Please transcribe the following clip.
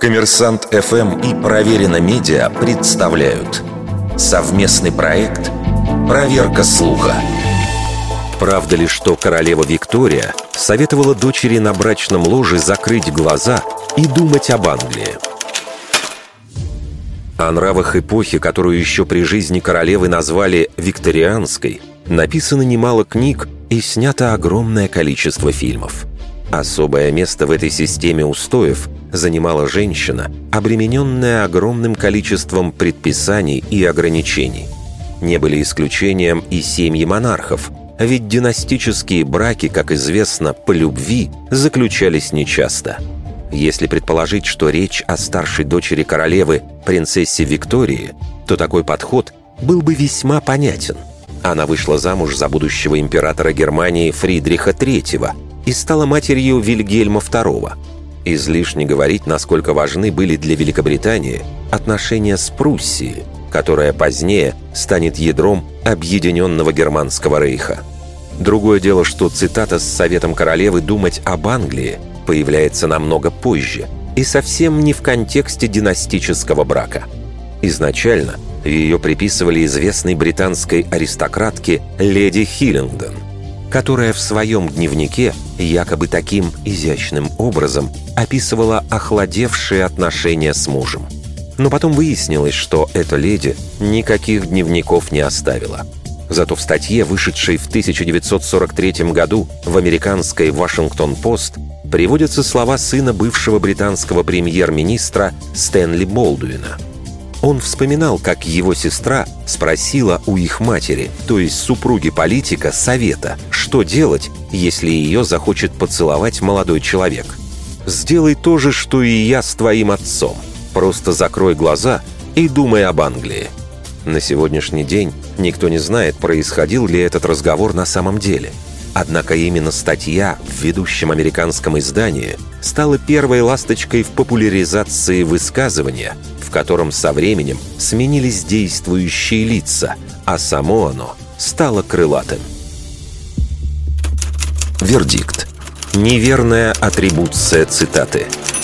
Коммерсант ФМ и Проверено Медиа представляют совместный проект «Проверка слуха». Правда ли, что королева Виктория советовала дочери на брачном ложе закрыть глаза и думать об Англии? О нравах эпохи, которую еще при жизни королевы назвали «викторианской», написано немало книг и снято огромное количество фильмов. Особое место в этой системе устоев занимала женщина, обремененная огромным количеством предписаний и ограничений. Не были исключением и семьи монархов, ведь династические браки, как известно, по любви заключались нечасто. Если предположить, что речь о старшей дочери королевы, принцессе Виктории, то такой подход был бы весьма понятен. Она вышла замуж за будущего императора Германии Фридриха III и стала матерью Вильгельма II – Излишне говорить, насколько важны были для Великобритании отношения с Пруссией, которая позднее станет ядром объединенного Германского рейха. Другое дело, что цитата с Советом Королевы «думать об Англии» появляется намного позже и совсем не в контексте династического брака. Изначально ее приписывали известной британской аристократке леди Хиллингдон – которая в своем дневнике якобы таким изящным образом описывала охладевшие отношения с мужем. Но потом выяснилось, что эта леди никаких дневников не оставила. Зато в статье, вышедшей в 1943 году в американской «Вашингтон-Пост», приводятся слова сына бывшего британского премьер-министра Стэнли Болдуина – он вспоминал, как его сестра спросила у их матери, то есть супруги политика, совета, что делать, если ее захочет поцеловать молодой человек. «Сделай то же, что и я с твоим отцом. Просто закрой глаза и думай об Англии». На сегодняшний день никто не знает, происходил ли этот разговор на самом деле. Однако именно статья в ведущем американском издании стала первой ласточкой в популяризации высказывания – в котором со временем сменились действующие лица, а само оно стало крылатым. Вердикт. Неверная атрибуция цитаты –